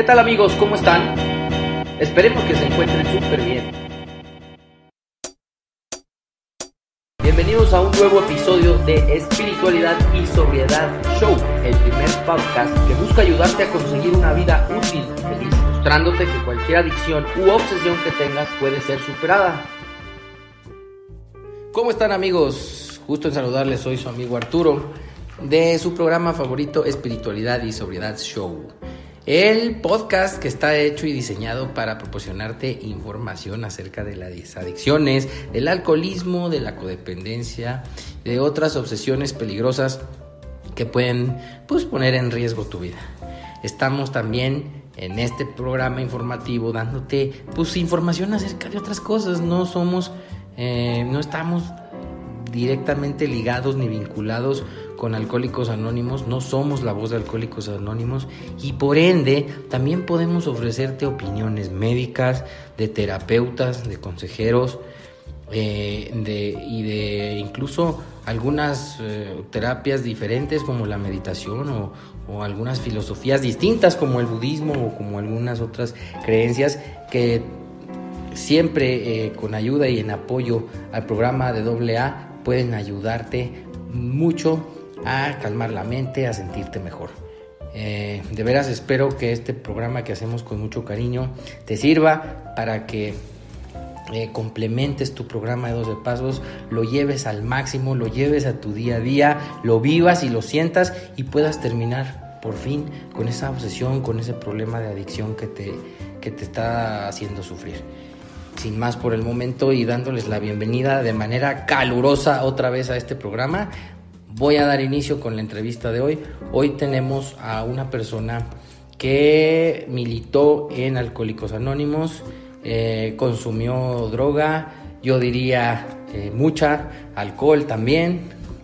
¿Qué tal amigos? ¿Cómo están? Esperemos que se encuentren súper bien. Bienvenidos a un nuevo episodio de Espiritualidad y Sobriedad Show, el primer podcast que busca ayudarte a conseguir una vida útil y feliz, mostrándote que cualquier adicción u obsesión que tengas puede ser superada. ¿Cómo están amigos? Justo en saludarles, soy su amigo Arturo de su programa favorito Espiritualidad y Sobriedad Show. El podcast que está hecho y diseñado para proporcionarte información acerca de las adicciones, del alcoholismo, de la codependencia, de otras obsesiones peligrosas que pueden pues, poner en riesgo tu vida. Estamos también en este programa informativo dándote pues, información acerca de otras cosas. No somos, eh, no estamos directamente ligados ni vinculados con Alcohólicos Anónimos, no somos la voz de Alcohólicos Anónimos y por ende también podemos ofrecerte opiniones médicas, de terapeutas, de consejeros eh, de, y de incluso algunas eh, terapias diferentes como la meditación o, algunas filosofías distintas como el budismo o como algunas otras creencias que siempre eh, con ayuda y en apoyo al programa de AA pueden ayudarte mucho a calmar la mente, a sentirte mejor. Eh, de veras espero que este programa que hacemos con mucho cariño te sirva para que eh, complementes tu programa de 12 pasos, lo lleves al máximo, lo lleves a tu día a día, lo vivas y lo sientas y puedas terminar por fin con esa obsesión, con ese problema de adicción que te, que te está haciendo sufrir. Sin más por el momento y dándoles la bienvenida de manera calurosa otra vez a este programa, voy a dar inicio con la entrevista de hoy. Hoy tenemos a una persona que militó en Alcohólicos Anónimos, eh, consumió droga, yo diría eh, mucha, alcohol también,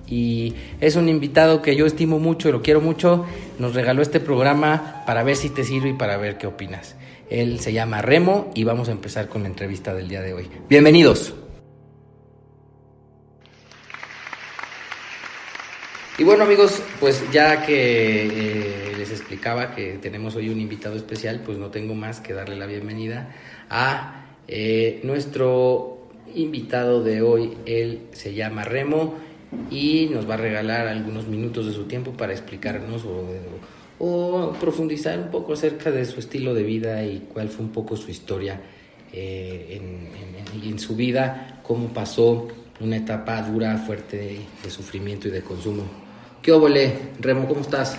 y es un invitado que yo estimo mucho y lo quiero mucho. Nos regaló este programa para ver si te sirve y para ver qué opinas. Él se llama Remo y vamos a empezar con la entrevista del día de hoy. Bienvenidos. Y bueno amigos, pues ya que eh, les explicaba que tenemos hoy un invitado especial, pues no tengo más que darle la bienvenida a eh, nuestro invitado de hoy. Él se llama Remo y nos va a regalar algunos minutos de su tiempo para explicarnos o, profundizar un poco acerca de su estilo de vida y cuál fue un poco su historia eh, en, en, su vida, cómo pasó una etapa dura, fuerte de sufrimiento y de consumo. ¿Qué óvole? Remo, ¿cómo estás?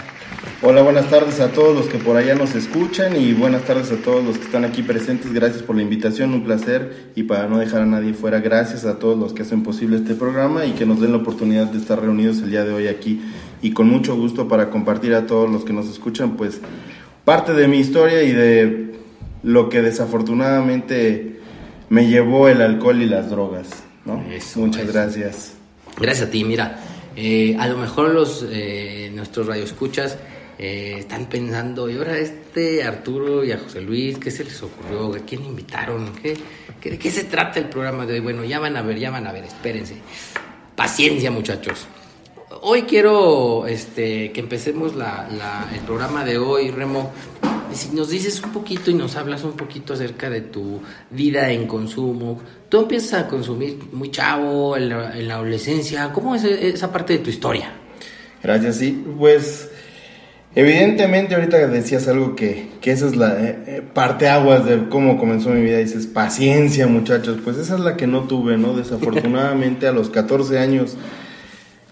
Hola, buenas tardes a todos los que por allá nos escuchan y buenas tardes a todos los que están aquí presentes. Gracias por la invitación, un placer y para no dejar a nadie fuera, gracias a todos los que hacen posible este programa y que nos den la oportunidad de estar reunidos el día de hoy aquí y con mucho gusto para compartir a todos los que nos escuchan pues parte de mi historia y de lo que desafortunadamente me llevó el alcohol y las drogas. ¿no? Muchas gracias. Gracias a ti, mira. Eh, a lo mejor los eh, nuestros radioescuchas eh, están pensando, y ahora este Arturo y a José Luis, ¿qué se les ocurrió? ¿A quién invitaron? ¿Qué, ¿De qué se trata el programa de hoy? Bueno, ya van a ver, ya van a ver, espérense. Paciencia, muchachos. Hoy quiero este, que empecemos el programa de hoy, Remo, si nos dices un poquito y nos hablas un poquito acerca de tu vida en consumo, tú empiezas a consumir muy chavo, en la, adolescencia, ¿cómo es esa parte de tu historia? Gracias, sí, pues evidentemente ahorita decías algo que, que esa es la eh, eh, parte aguas de cómo comenzó mi vida, dices paciencia muchachos, pues esa es la que no tuve, ¿no? Desafortunadamente a los 14 años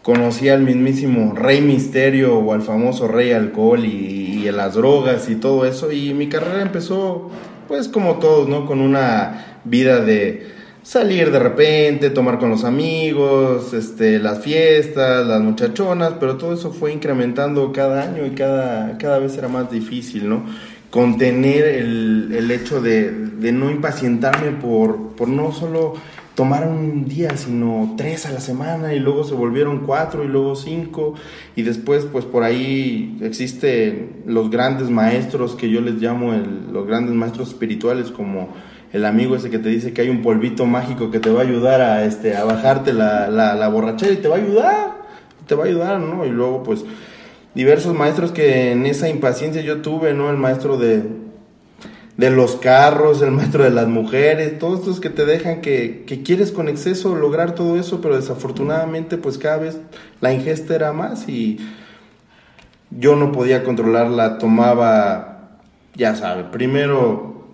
conocí al mismísimo Rey Misterio o al famoso Rey Alcohol y, las drogas y todo eso. Y mi carrera empezó, pues como todos, ¿no? Con una vida de salir de repente, tomar con los amigos, este, las fiestas, las muchachonas, pero todo eso fue incrementando cada año y cada, cada vez era más difícil, ¿no? Contener el, el hecho de, de no impacientarme por, por no solo tomaron un día, sino tres a la semana y luego se volvieron cuatro y luego cinco y después pues por ahí existen los grandes maestros que yo les llamo los grandes maestros espirituales como el amigo ese que te dice que hay un polvito mágico que te va a ayudar a, este, a bajarte la, la, la borrachera y te va a ayudar, te va a ayudar, ¿no? Y luego pues diversos maestros que en esa impaciencia yo tuve, ¿no? El maestro de de los carros, el maestro de las mujeres, todos estos que te dejan que, que, quieres con exceso lograr todo eso, pero desafortunadamente pues cada vez la ingesta era más y yo no podía controlarla, tomaba, ya sabe, primero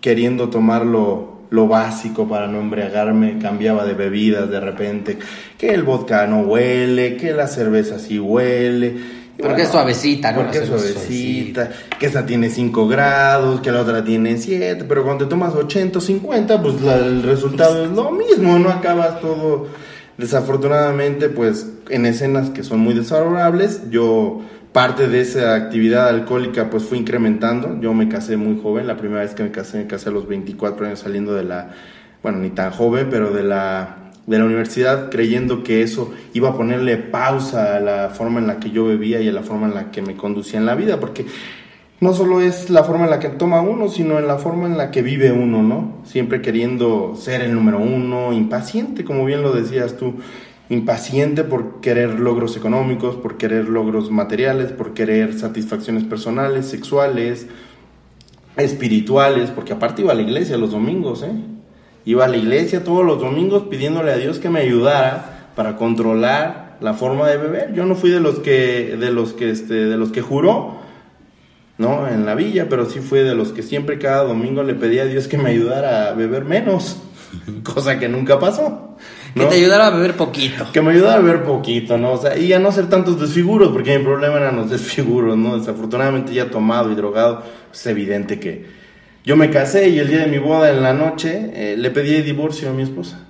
queriendo tomarlo lo básico para no embriagarme, cambiaba de bebidas de repente, que el vodka no huele, que la cerveza sí huele. Porque es suavecita, ¿no? Porque es suavecita, que esa tiene 5 grados, que la otra tiene 7, pero cuando te tomas 80 o 50, pues el resultado es lo mismo, no acabas todo. Desafortunadamente, pues en escenas que son muy desfavorables, yo parte de esa actividad alcohólica pues fue incrementando. Yo me casé muy joven, la primera vez que me casé me casé a los 24 años saliendo de la, bueno, ni tan joven, pero de la, de la universidad, creyendo que eso iba a ponerle pausa a la forma en la que yo bebía y a la forma en la que me conducía en la vida, porque no solo es la forma en la que toma uno, sino en la forma en la que vive uno, ¿no? Siempre queriendo ser el número uno, impaciente, como bien lo decías tú impaciente por querer logros económicos, por querer logros materiales, por querer satisfacciones personales, sexuales, espirituales, porque aparte iba a la iglesia los domingos, ¿eh? Iba a la iglesia todos los domingos pidiéndole a Dios que me ayudara para controlar la forma de beber. Yo no fui de los que de los que este de los que juró, ¿no? En la villa, pero sí fui de los que siempre cada domingo le pedía a Dios que me ayudara a beber menos, cosa que nunca pasó. Que te ayudara a beber poquito. Que me ayudara a beber poquito, ¿no? O sea, y a no hacer tantos desfiguros, porque mi problema eran los desfiguros, ¿no? Desafortunadamente ya tomado y drogado, es evidente que yo me casé y el día de mi boda en la noche eh, le pedí divorcio a mi esposa.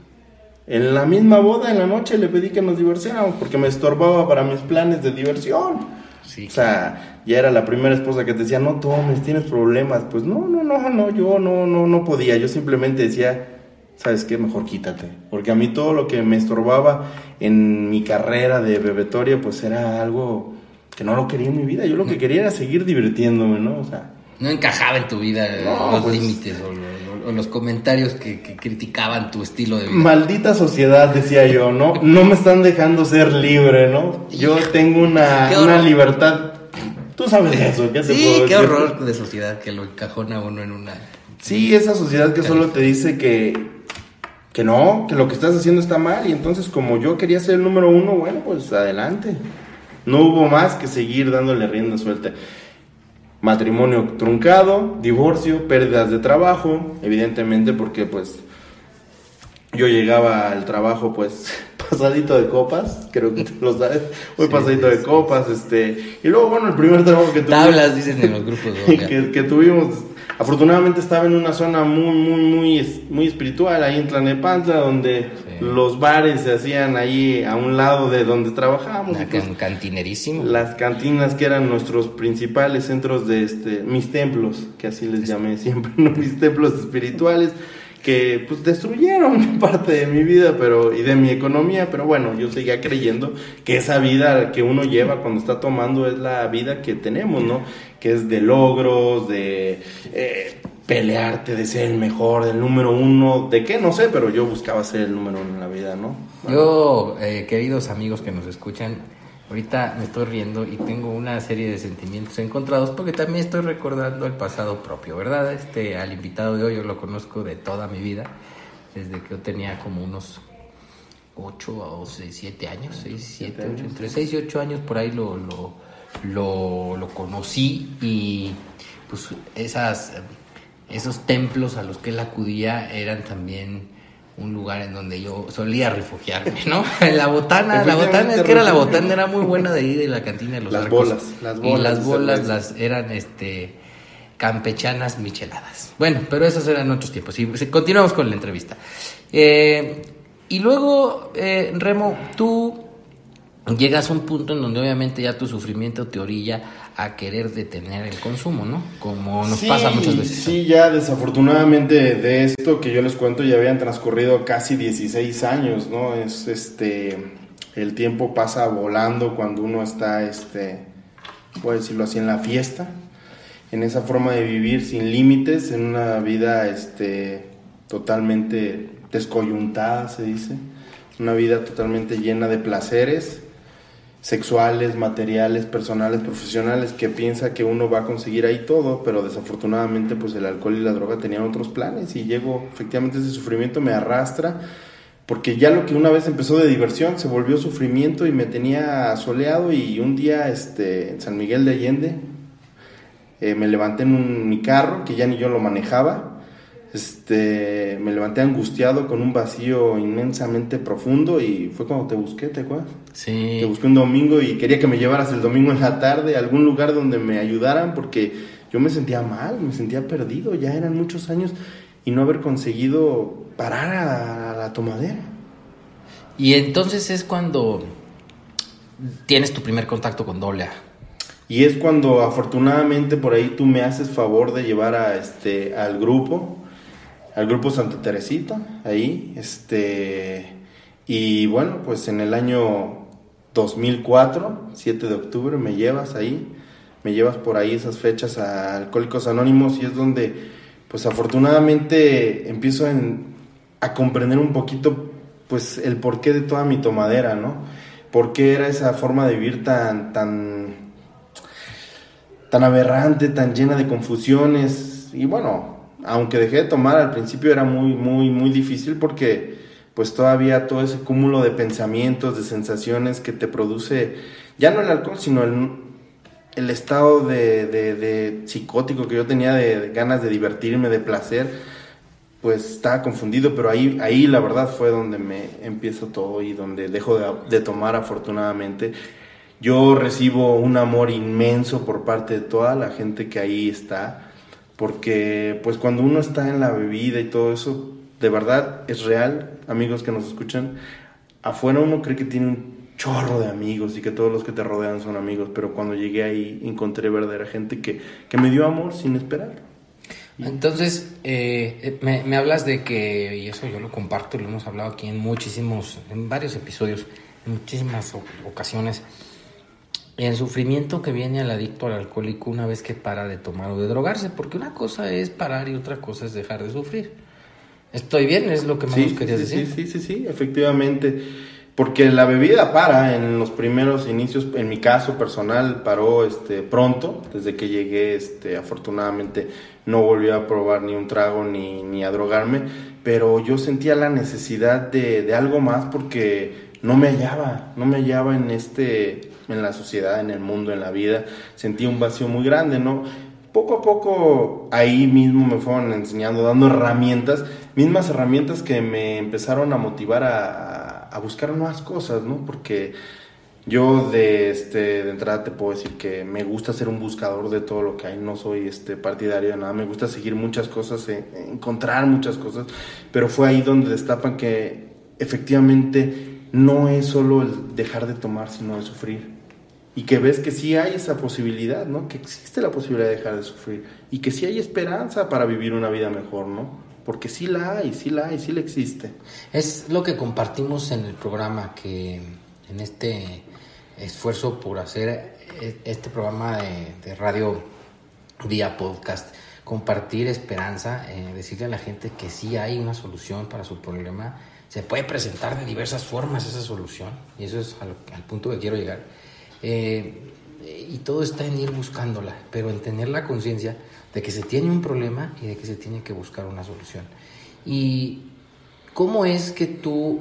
En la misma boda en la noche le pedí que nos divorciáramos porque me estorbaba para mis planes de diversión. Sí. O sea, ya era la primera esposa que te decía, no tomes, tienes problemas. Pues no, no, no, no, yo no, no, no podía. Yo simplemente decía, ¿sabes qué? Mejor quítate. Porque a mí todo lo que me estorbaba en mi carrera de bebetoria, pues era algo que no lo quería en mi vida. Yo lo que quería era seguir divirtiéndome, ¿no? O sea... No encajaba en tu vida los pues, límites o, los comentarios que, criticaban tu estilo de vida. Maldita sociedad, decía yo, ¿no? No me están dejando ser libre, ¿no? Yo tengo una, una libertad... Tú sabes eso, ¿qué Sí, qué horror de sociedad que lo encajona uno en una... Sí, esa sociedad que solo te dice que que no, que lo que estás haciendo está mal y entonces como yo quería ser el número uno, bueno, pues adelante. No hubo más que seguir dándole rienda suelta. Matrimonio truncado, divorcio, pérdidas de trabajo, evidentemente porque pues yo llegaba al trabajo pues pasadito de copas, creo que tú lo sabes, muy pasadito de copas, este, y luego bueno, el primer trabajo que tuvimos... Tablas, dicen en los grupos. que, que tuvimos Afortunadamente estaba en una zona muy, muy, muy, muy espiritual, ahí en Tlanepantla, donde los bares se hacían ahí a un lado de donde trabajábamos. Un cantinerísimo. Las cantinas que eran nuestros principales centros de este, mis templos, que así les llamé siempre, mis templos espirituales que pues destruyeron parte de mi vida pero y de mi economía pero bueno yo seguía creyendo que esa vida que uno lleva cuando está tomando es la vida que tenemos no que es de logros de eh, pelearte de ser el mejor del número uno de qué no sé pero yo buscaba ser el número uno en la vida no yo eh, queridos amigos que nos escuchan Ahorita me estoy riendo y tengo una serie de sentimientos encontrados porque también estoy recordando el pasado propio, ¿verdad? Este, al invitado de hoy yo lo conozco de toda mi vida, desde que yo tenía como unos 8 o 6, 7 años, 6, 7, 8, entre 6 y 8 años por ahí lo, lo, lo, lo conocí y pues esas, esos templos a los que él acudía eran también un lugar en donde yo solía refugiarme, ¿no? la botana, la botana, es que era la botana, era muy buena de ir de la cantina de los las bolas, las bolas. Y las bolas las eran este campechanas micheladas. Bueno, pero esos eran otros tiempos. Y continuamos con la entrevista. Eh, y luego, eh, Remo, tú llegas a un punto en donde obviamente ya tu sufrimiento te orilla a querer detener el consumo, ¿no? Como nos pasa muchas veces. Sí, ya desafortunadamente de esto que yo les cuento ya habían transcurrido casi 16 años, ¿no? Es este el tiempo pasa volando cuando uno está este puedo decirlo así en la fiesta, en esa forma de vivir sin límites, en una vida este totalmente descoyuntada, se dice, una vida totalmente llena de placeres sexuales, materiales, personales, profesionales, que piensa que uno va a conseguir ahí todo, pero desafortunadamente pues el alcohol y la droga tenían otros planes y llego, efectivamente ese sufrimiento me arrastra, porque ya lo que una vez empezó de diversión se volvió sufrimiento y me tenía soleado y un día este, en San Miguel de Allende eh, me levanté en un, mi carro, que ya ni yo lo manejaba, este, me levanté angustiado con un vacío inmensamente profundo y fue cuando te busqué, ¿te acuerdas? Sí. Te busqué un domingo y quería que me llevaras el domingo en la tarde a algún lugar donde me ayudaran porque yo me sentía mal, me sentía perdido, ya eran muchos años y no haber conseguido parar a la tomadera. Y entonces es cuando tienes tu primer contacto con doble Y es cuando afortunadamente por ahí tú me haces favor de llevar a este al grupo al grupo Santa Teresita, ahí, este, y bueno, pues en el año 2004, 7 de octubre, me llevas ahí, me llevas por ahí esas fechas a Alcohólicos Anónimos y es donde, pues afortunadamente empiezo a comprender un poquito, pues el porqué de toda mi tomadera, ¿no? ¿Por qué era esa forma de vivir tan, tan, tan aberrante, tan llena de confusiones? Y bueno, aunque dejé de tomar al principio era muy, muy, muy difícil porque pues todavía todo ese cúmulo de pensamientos, de sensaciones que te produce, ya no el alcohol, sino el, estado de, de, psicótico que yo tenía de, ganas de divertirme, de placer, pues estaba confundido, pero ahí, ahí la verdad fue donde me empiezo todo y donde dejo de, de tomar afortunadamente. Yo recibo un amor inmenso por parte de toda la gente que ahí está porque pues cuando uno está en la bebida y todo eso, de verdad es real, amigos que nos escuchan, afuera uno cree que tiene un chorro de amigos y que todos los que te rodean son amigos, pero cuando llegué ahí encontré verdadera gente que, que me dio amor sin esperar. Entonces, eh, me, me, hablas de que, y eso yo lo comparto, lo hemos hablado aquí en muchísimos, en varios episodios, en muchísimas ocasiones, el sufrimiento que viene al adicto al alcohólico una vez que para de tomar o de drogarse, porque una cosa es parar y otra cosa es dejar de sufrir. Estoy bien, es lo que más sí, querías sí, decir. Sí, sí, sí, efectivamente. Porque la bebida para en los primeros inicios, en mi caso personal, paró este, pronto, desde que llegué, este, afortunadamente no volví a probar ni un trago ni, ni a drogarme, pero yo sentía la necesidad de, de algo más porque no me hallaba, no me hallaba en este en la sociedad, en el mundo, en la vida, sentí un vacío muy grande, ¿no? Poco a poco ahí mismo me fueron enseñando, dando herramientas, mismas herramientas que me empezaron a motivar a, buscar nuevas cosas, ¿no? Porque yo de, este, de entrada te puedo decir que me gusta ser un buscador de todo lo que hay, no soy este, partidario de nada, me gusta seguir muchas cosas, eh, encontrar muchas cosas, pero fue ahí donde destapan que efectivamente no es solo el dejar de tomar, sino el sufrir y que ves que sí hay esa posibilidad, ¿no? Que existe la posibilidad de dejar de sufrir y que sí hay esperanza para vivir una vida mejor, ¿no? Porque sí la hay, sí la hay, sí la existe. Es lo que compartimos en el programa, que en este esfuerzo por hacer e, este programa de, radio vía podcast, compartir esperanza, eh, decirle a la gente que sí hay una solución para su problema, se puede presentar de diversas formas esa solución, y eso es al punto que quiero llegar eh, y todo está en ir buscándola, pero en tener la conciencia de que se tiene un problema y de que se tiene que buscar una solución. ¿Y cómo es que tú,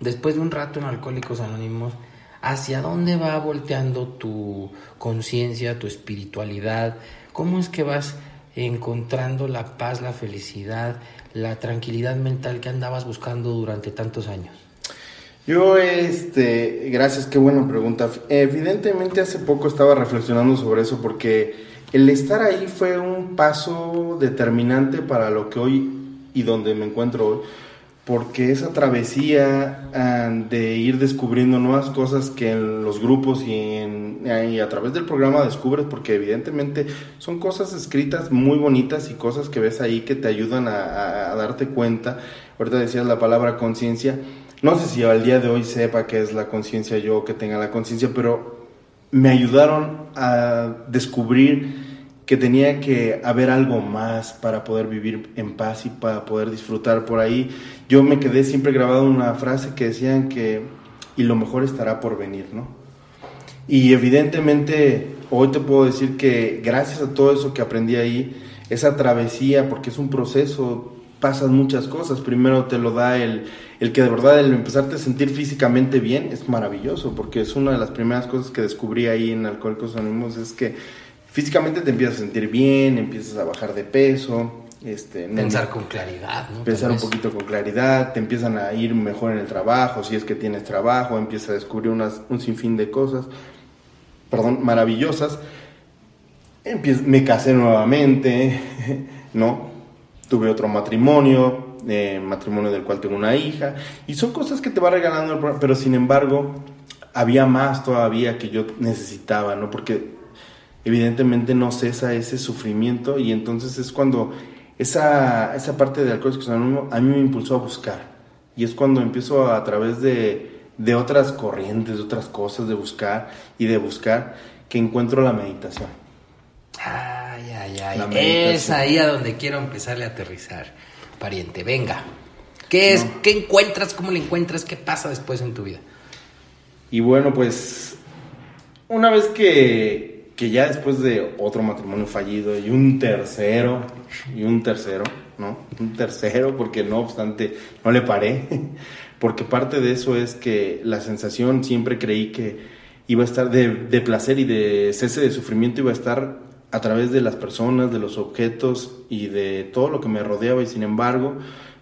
después de un rato en Alcohólicos Anónimos, hacia dónde va volteando tu conciencia, tu espiritualidad? ¿Cómo es que vas encontrando la paz, la felicidad, la tranquilidad mental que andabas buscando durante tantos años? Yo, este, gracias, qué buena pregunta. Evidentemente hace poco estaba reflexionando sobre eso porque el estar ahí fue un paso determinante para lo que hoy y donde me encuentro hoy, porque esa travesía ah, de ir descubriendo nuevas cosas que en los grupos y, en, a través del programa descubres, porque evidentemente son cosas escritas muy bonitas y cosas que ves ahí que te ayudan a darte cuenta. Ahorita decías la palabra conciencia no sé si al día de hoy sepa qué es la conciencia yo, que tenga la conciencia, pero me ayudaron a descubrir que tenía que haber algo más para poder vivir en paz y para poder disfrutar por ahí. Yo me quedé siempre grabado una frase que decían que y lo mejor estará por venir, ¿no? Y evidentemente hoy te puedo decir que gracias a todo eso que aprendí ahí, esa travesía, porque es un proceso, pasan muchas cosas. Primero te lo da el, el que de verdad el empezarte a sentir físicamente bien es maravilloso, porque es una de las primeras cosas que descubrí ahí en Alcohólicos Anónimos, es que físicamente te empiezas a sentir bien, empiezas a bajar de peso, este, Pensar con claridad, ¿no? Pensar un poquito con claridad, te empiezan a ir mejor en el trabajo, si es que tienes trabajo, empiezas a descubrir unas, un sinfín de cosas, perdón, maravillosas. me casé nuevamente, ¿no? Tuve otro matrimonio, eh, matrimonio del cual tengo una hija, y son cosas que te va regalando, pero sin embargo, había más todavía que yo necesitaba, ¿no? Porque evidentemente no cesa ese sufrimiento y entonces es cuando esa, esa parte de Alcohólicos Anónimos a mí me impulsó a buscar. Y es cuando empiezo a, través de, de otras corrientes, de otras cosas, de buscar y de buscar, que encuentro la meditación. Ay, ay, ay. Es ahí a donde quiero empezarle a aterrizar, pariente. Venga. ¿Qué es? ¿Qué encuentras? ¿Cómo le encuentras? ¿Qué pasa después en tu vida? Y bueno, pues una vez que, que ya después de otro matrimonio fallido y un tercero, y un tercero, ¿no? Un tercero, porque no obstante, no le paré, porque parte de eso es que la sensación siempre creí que iba a estar de, de placer y de cese de sufrimiento, iba a estar a través de las personas, de los objetos y de todo lo que me rodeaba y sin embargo,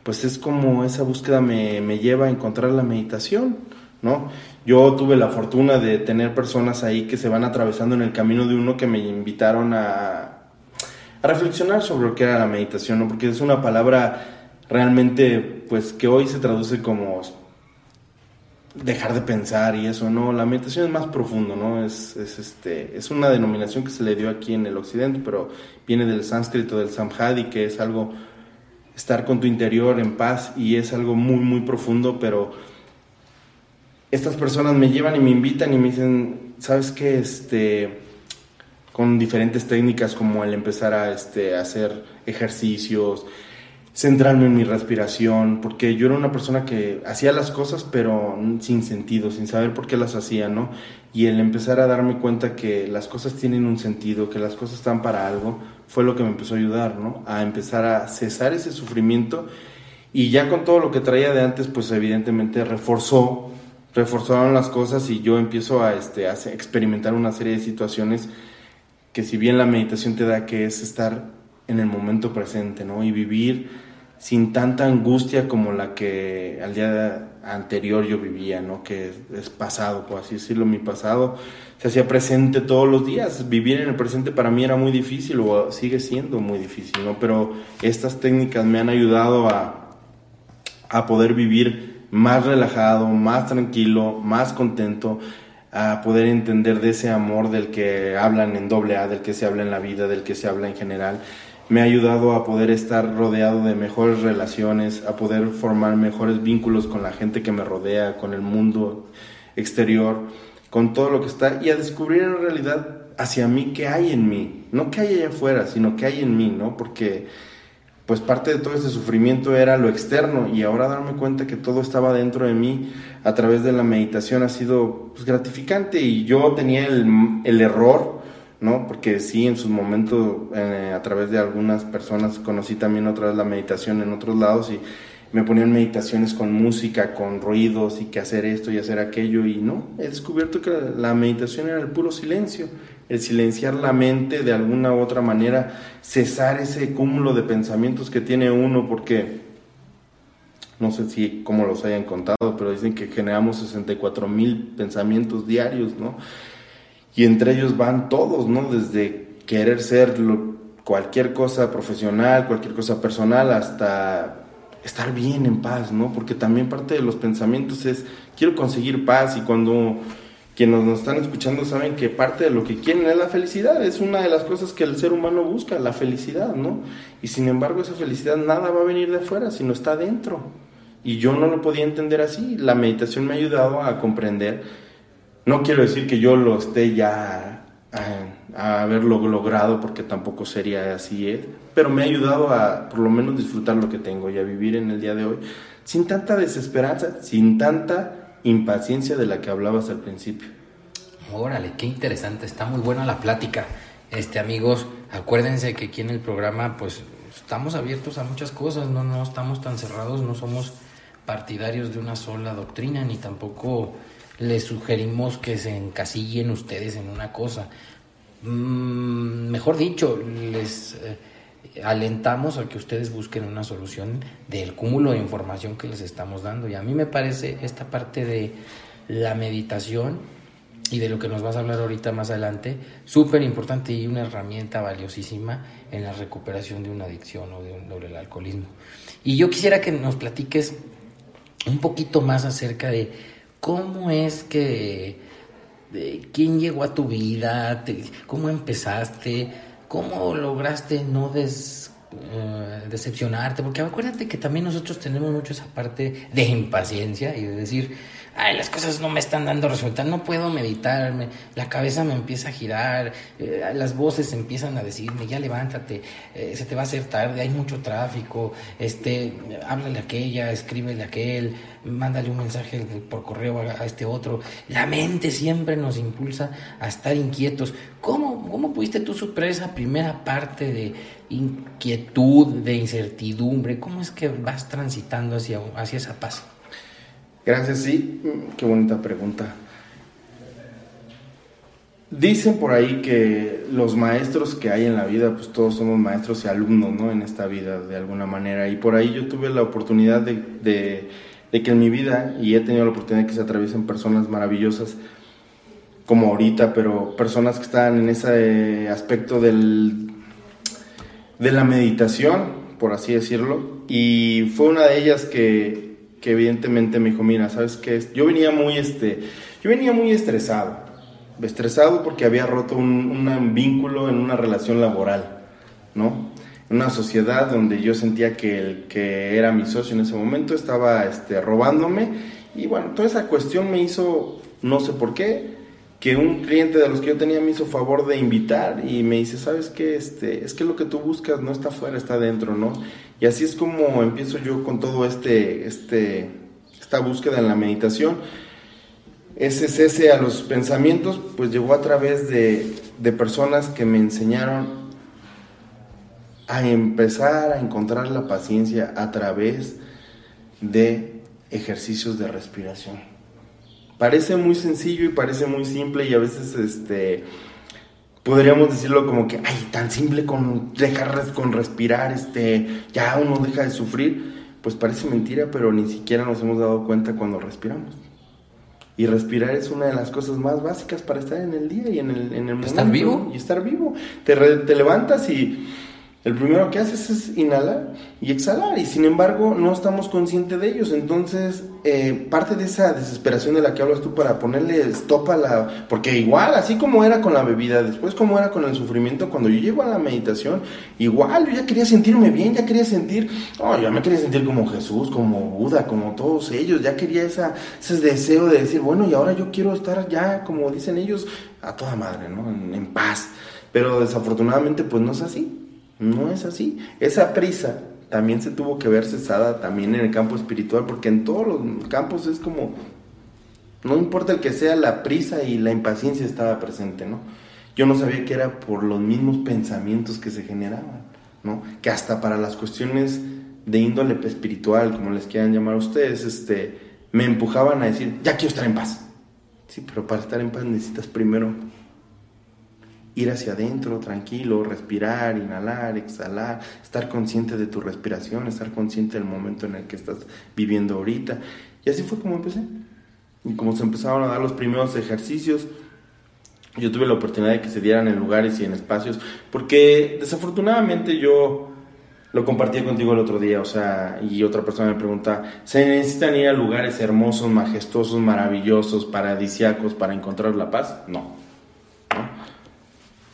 pues es como esa búsqueda me, me lleva a encontrar la meditación, ¿no? Yo tuve la fortuna de tener personas ahí que se van atravesando en el camino de uno que me invitaron a, reflexionar sobre lo que era la meditación, ¿no? Porque es una palabra realmente, pues, que hoy se traduce como dejar de pensar y eso, ¿no? La meditación es más profundo, ¿no? Es, es, este, es una denominación que se le dio aquí en el occidente, pero viene del sánscrito, del samhadi, que es algo, estar con tu interior en paz y es algo muy, muy profundo, pero estas personas me llevan y me invitan y me dicen, ¿sabes qué? Este, con diferentes técnicas como el empezar a este, hacer ejercicios, centrarme en mi respiración, porque yo era una persona que hacía las cosas pero sin sentido, sin saber por qué las hacía, ¿no? Y el empezar a darme cuenta que las cosas tienen un sentido, que las cosas están para algo, fue lo que me empezó a ayudar, ¿no? A empezar a cesar ese sufrimiento y ya con todo lo que traía de antes, pues evidentemente reforzó reforzaron las cosas y yo empiezo a, este, a experimentar una serie de situaciones que si bien la meditación te da que es estar en el momento presente, ¿no? Y vivir sin tanta angustia como la que al día anterior yo vivía, ¿no? Que es pasado, por así decirlo, mi pasado se hacía presente todos los días. Vivir en el presente para mí era muy difícil o sigue siendo muy difícil, ¿no? Pero estas técnicas me han ayudado a, a poder vivir más relajado, más tranquilo, más contento, a poder entender de ese amor del que hablan en doble A, del que se habla en la vida, del que se habla en general. Me ha ayudado a poder estar rodeado de mejores relaciones, a poder formar mejores vínculos con la gente que me rodea, con el mundo exterior, con todo lo que está y a descubrir en realidad hacia mí qué hay en mí, no qué hay allá afuera, sino qué hay en mí, ¿no? Porque pues parte de todo ese sufrimiento era lo externo y ahora darme cuenta que todo estaba dentro de mí a través de la meditación ha sido pues, gratificante y yo tenía el, el, error, ¿no? Porque sí, en sus momentos eh, a través de algunas personas conocí también otra vez la meditación en otros lados y me ponían meditaciones con música, con ruidos y que hacer esto y hacer aquello y no, he descubierto que la meditación era el puro silencio el silenciar la mente de alguna u otra manera, cesar ese cúmulo de pensamientos que tiene uno, porque no sé si cómo los hayan contado, pero dicen que generamos 64 mil pensamientos diarios, ¿no? Y entre ellos van todos, ¿no? Desde querer ser cualquier cosa profesional, cualquier cosa personal, hasta estar bien en paz, ¿no? Porque también parte de los pensamientos es, quiero conseguir paz y cuando quienes nos están escuchando saben que parte de lo que quieren es la felicidad, es una de las cosas que el ser humano busca, la felicidad, ¿no? Y sin embargo esa felicidad nada va a venir de afuera, sino está dentro. Y yo no lo podía entender así, la meditación me ha ayudado a comprender, no quiero decir que yo lo esté ya a, haberlo logrado, porque tampoco sería así, ¿eh? pero me ha ayudado a por lo menos disfrutar lo que tengo y a vivir en el día de hoy sin tanta desesperanza, sin tanta impaciencia de la que hablabas al principio. Órale, qué interesante, está muy buena la plática. Este, amigos, acuérdense que aquí en el programa, pues, estamos abiertos a muchas cosas, no, no estamos tan cerrados, no somos partidarios de una sola doctrina, ni tampoco les sugerimos que se encasillen ustedes en una cosa. Mm, mejor dicho, les eh, alentamos a que ustedes busquen una solución del cúmulo de información que les estamos dando. Y a mí me parece esta parte de la meditación y de lo que nos vas a hablar ahorita más adelante, súper importante y una herramienta valiosísima en la recuperación de una adicción o de un, del alcoholismo. Y yo quisiera que nos platiques un poquito más acerca de cómo es que, quién llegó a tu vida, cómo empezaste, cómo lograste no des, eh, decepcionarte, porque acuérdate que también nosotros tenemos mucho esa parte de impaciencia y de decir, ay, las cosas no me están dando resultado, no puedo meditarme, la cabeza me empieza a girar, eh, las voces empiezan a decirme, ya levántate, eh, se te va a hacer tarde, hay mucho tráfico, este, háblale a aquella, escríbele a aquel, mándale un mensaje por correo a, este otro. La mente siempre nos impulsa a estar inquietos. ¿Cómo, cómo pudiste tú superar esa primera parte de inquietud, de incertidumbre? ¿Cómo es que vas transitando hacia, hacia esa paz? Gracias, sí. Qué bonita pregunta. Dicen por ahí que los maestros que hay en la vida, pues todos somos maestros y alumnos, ¿no? En esta vida, de alguna manera. Y por ahí yo tuve la oportunidad de, de, que en mi vida, y he tenido la oportunidad de que se atraviesen personas maravillosas, como ahorita, pero personas que están en ese aspecto del, de la meditación, por así decirlo. Y fue una de ellas que que evidentemente me dijo, mira, ¿sabes qué? Yo venía muy, este, yo venía muy estresado, estresado porque había roto un, vínculo en una relación laboral, ¿no? En una sociedad donde yo sentía que el que era mi socio en ese momento estaba este, robándome y bueno, toda esa cuestión me hizo, no sé por qué, que un cliente de los que yo tenía me hizo favor de invitar y me dice, ¿sabes qué? Este, es que lo que tú buscas no está afuera, está adentro, ¿no? Y así es como empiezo yo con todo este, este, esta búsqueda en la meditación. Ese cese a los pensamientos, pues llegó a través de, de personas que me enseñaron a empezar a encontrar la paciencia a través de ejercicios de respiración parece muy sencillo y parece muy simple y a veces este podríamos decirlo como que ay tan simple con dejar con respirar este ya uno deja de sufrir pues parece mentira pero ni siquiera nos hemos dado cuenta cuando respiramos y respirar es una de las cosas más básicas para estar en el día y en el, en el momento. Estar vivo. Y estar vivo. Te, te levantas y el primero que haces es inhalar y exhalar y sin embargo no estamos conscientes de ellos. Entonces, eh, parte de esa desesperación de la que hablas tú para ponerle stop a la... Porque igual, así como era con la bebida, después como era con el sufrimiento, cuando yo llego a la meditación, igual yo ya quería sentirme bien, ya quería sentir... Oh, yo me quería sentir como Jesús, como Buda, como todos ellos. Ya quería esa, ese deseo de decir, bueno, y ahora yo quiero estar ya, como dicen ellos, a toda madre, ¿no? en paz. Pero desafortunadamente pues no es así. No es así. Esa prisa también se tuvo que ver cesada también en el campo espiritual, porque en todos los campos es como, no importa el que sea, la prisa y la impaciencia estaba presente, ¿no? Yo no sabía que era por los mismos pensamientos que se generaban, ¿no? Que hasta para las cuestiones de índole espiritual, como les quieran llamar a ustedes, este, me empujaban a decir, ya quiero estar en paz. Sí, pero para estar en paz necesitas primero ir hacia adentro, tranquilo, respirar, inhalar, exhalar, estar consciente de tu respiración, estar consciente del momento en el que estás viviendo ahorita. Y así fue como empecé. Y como se empezaron a dar los primeros ejercicios, yo tuve la oportunidad de que se dieran en lugares y en espacios, porque desafortunadamente yo lo compartí contigo el otro día, o sea, y otra persona me pregunta, ¿se necesitan ir a lugares hermosos, majestuosos, maravillosos, paradisiacos para encontrar la paz? No.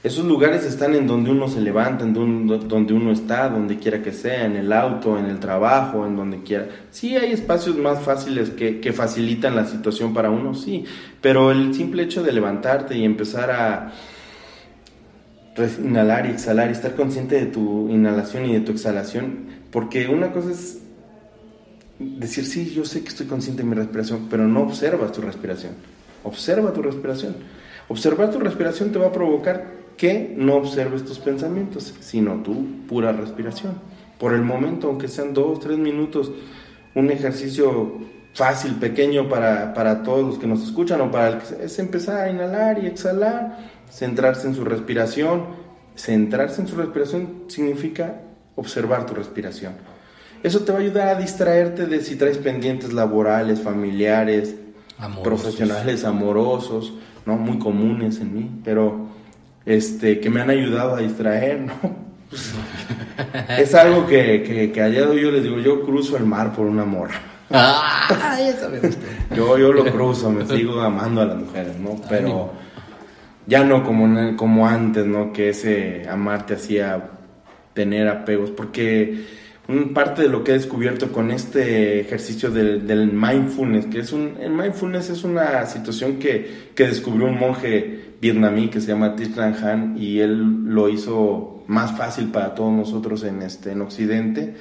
Esos lugares están en donde uno se levanta, en donde uno está, donde quiera que sea, en el auto, en el trabajo, en donde quiera. Sí, hay espacios más fáciles que, que facilitan la situación para uno, sí, pero el simple hecho de levantarte y empezar a inhalar y exhalar y estar consciente de tu inhalación y de tu exhalación, porque una cosa es decir, sí, yo sé que estoy consciente de mi respiración, pero no observas tu respiración. Observa tu respiración. Observar tu respiración te va a provocar que no observes tus pensamientos, sino tu pura respiración. Por el momento, aunque sean dos, tres minutos, un ejercicio fácil, pequeño para, para todos los que nos escuchan o para el que es empezar a inhalar y exhalar, centrarse en su respiración. Centrarse en su respiración significa observar tu respiración. Eso te va a ayudar a distraerte de si traes pendientes laborales, familiares, profesionales, amorosos, ¿no? Muy comunes en mí, pero este, que me han ayudado a distraer, ¿no? es algo que, que, que allá yo les digo, yo cruzo el mar por un amor. Ah, yo, yo lo cruzo, me sigo amando a las mujeres, ¿no? Pero ya no como, como antes, ¿no? Que ese amar te hacía tener apegos, porque parte de lo que he descubierto con este ejercicio del, mindfulness, que es un, el mindfulness es una situación que, que descubrió un monje vietnamí que se llama Thich Nhat y él lo hizo más fácil para todos nosotros en, este, en Occidente.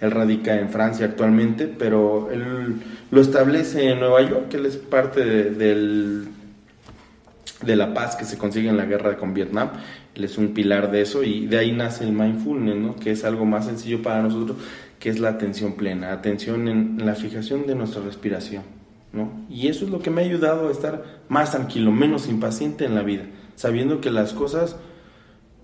Él radica en Francia actualmente, pero él lo establece en Nueva York, él es parte de, del, de la paz que se consigue en la guerra con Vietnam. Es un pilar de eso y de ahí nace el mindfulness, ¿no? que es algo más sencillo para nosotros, que es la atención plena, atención en la fijación de nuestra respiración. ¿no? Y eso es lo que me ha ayudado a estar más tranquilo, menos impaciente en la vida, sabiendo que las cosas,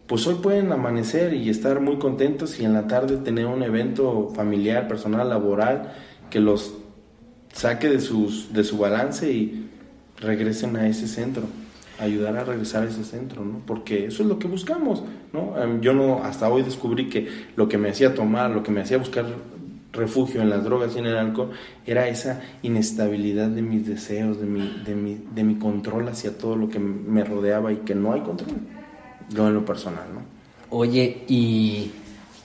pues hoy pueden amanecer y estar muy contentos y en la tarde tener un evento familiar, personal, laboral, que los saque de, sus, de su balance y regresen a ese centro ayudar a regresar a ese centro, ¿no? Porque eso es lo que buscamos, ¿no? Em, yo no, hasta hoy descubrí que lo que me hacía tomar, lo que me hacía buscar refugio en las drogas y en el alcohol era esa inestabilidad de mis deseos, de mi, de mi, de mi control hacia todo lo que me rodeaba y que no hay control, yo en lo personal, ¿no? Oye, y